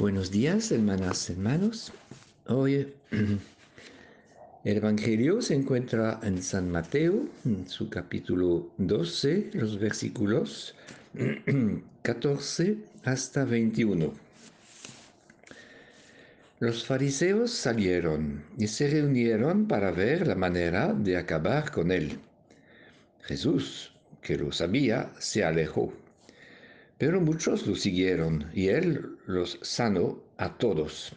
Buenos días, hermanas, hermanos. Hoy el Evangelio se encuentra en San Mateo, en su capítulo 12, los versículos 14 hasta 21. Los fariseos salieron y se reunieron para ver la manera de acabar con él. Jesús, que lo sabía, se alejó pero muchos lo siguieron y él los sanó a todos.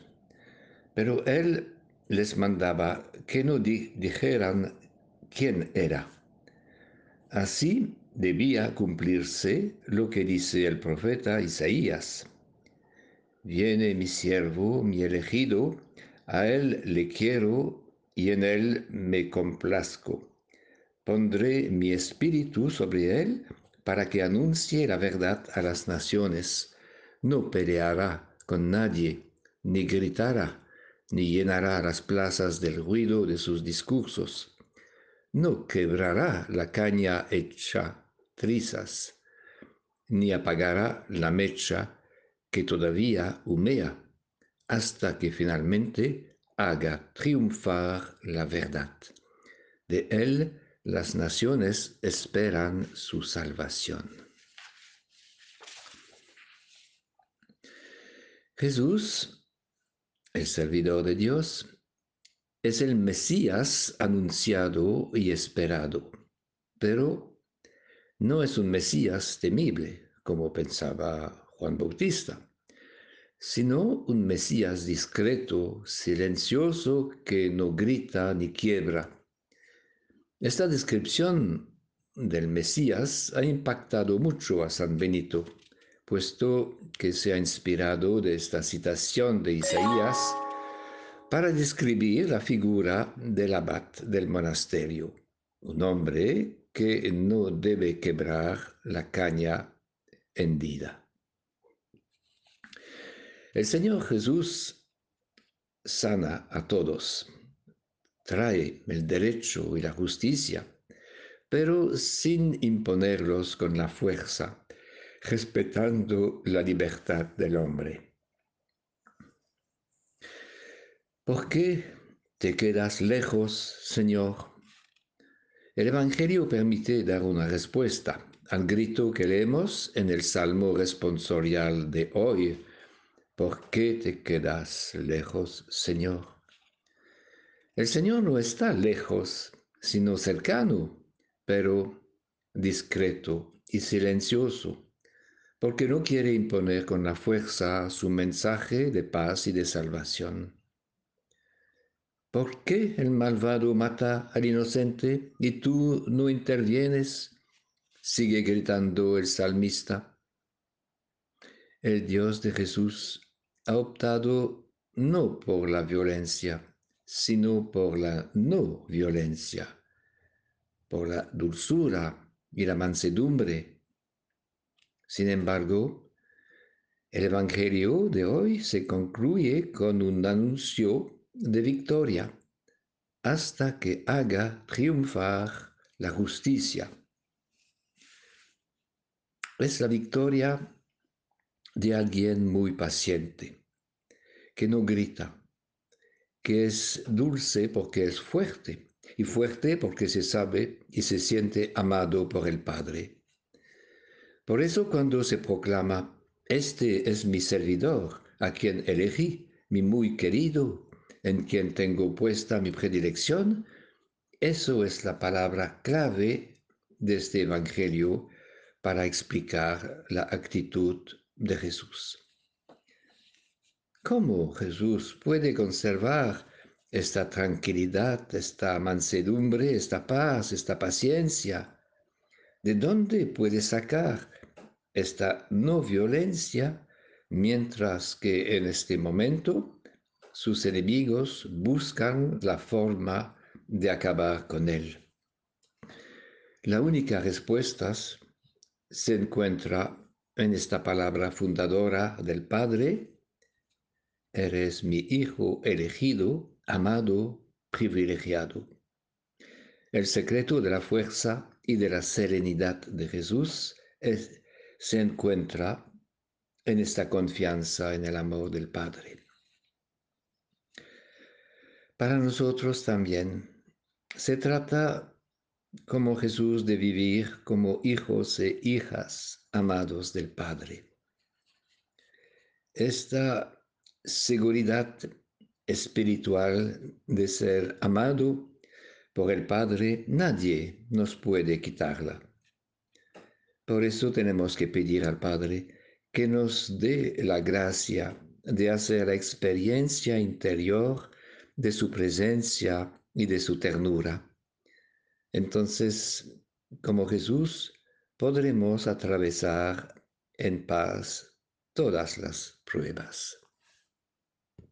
Pero él les mandaba que no dijeran quién era. Así debía cumplirse lo que dice el profeta Isaías. Viene mi siervo, mi elegido, a él le quiero y en él me complazco. Pondré mi espíritu sobre él para que anuncie la verdad a las naciones. No peleará con nadie, ni gritará, ni llenará las plazas del ruido de sus discursos. No quebrará la caña hecha trizas, ni apagará la mecha que todavía humea, hasta que finalmente haga triunfar la verdad. De él las naciones esperan su salvación. Jesús, el servidor de Dios, es el Mesías anunciado y esperado, pero no es un Mesías temible, como pensaba Juan Bautista, sino un Mesías discreto, silencioso, que no grita ni quiebra esta descripción del Mesías ha impactado mucho a San Benito, puesto que se ha inspirado de esta citación de Isaías para describir la figura del abad del monasterio, un hombre que no debe quebrar la caña hendida. El Señor Jesús sana a todos, trae el derecho y la justicia, pero sin imponerlos con la fuerza, respetando la libertad del hombre. ¿Por qué te quedas lejos, Señor? El Evangelio permite dar una respuesta al grito que leemos en el Salmo responsorial de hoy. ¿Por qué te quedas lejos, Señor? El Señor no está lejos, sino cercano, pero discreto y silencioso, porque no quiere imponer con la fuerza su mensaje de paz y de salvación. ¿Por qué el malvado mata al inocente y tú no intervienes? Sigue gritando el salmista. El Dios de Jesús ha optado no por la violencia, sino por la no violencia, por la dulzura y la mansedumbre. Sin embargo, el Evangelio de hoy se concluye con un anuncio de victoria hasta que haga triunfar la justicia. Es la victoria de alguien muy paciente, que no grita, que es dulce porque es fuerte, y fuerte porque se sabe y se siente amado por el Padre. Por eso cuando se proclama, este es mi servidor, a quien elegí, mi muy querido, en quien tengo puesta mi predilección, eso es la palabra clave de este Evangelio para explicar la actitud de Jesús. ¿Cómo Jesús puede conservar esta tranquilidad, esta mansedumbre, esta paz, esta paciencia? ¿De dónde puede sacar esta no violencia mientras que en este momento sus enemigos buscan la forma de acabar con él? La única respuesta se encuentra en esta palabra fundadora del Padre, Eres mi Hijo elegido, amado, privilegiado. El secreto de la fuerza y de la serenidad de Jesús se encuentra en esta confianza en el amor del Padre. Para nosotros también se trata como Jesús de vivir como hijos e hijas amados del Padre. Esta seguridad espiritual de ser amado por el Padre, nadie nos puede quitarla. Por eso tenemos que pedir al Padre que nos dé la gracia de hacer la experiencia interior de su presencia y de su ternura. Entonces, como Jesús, podremos atravesar en paz todas las pruebas.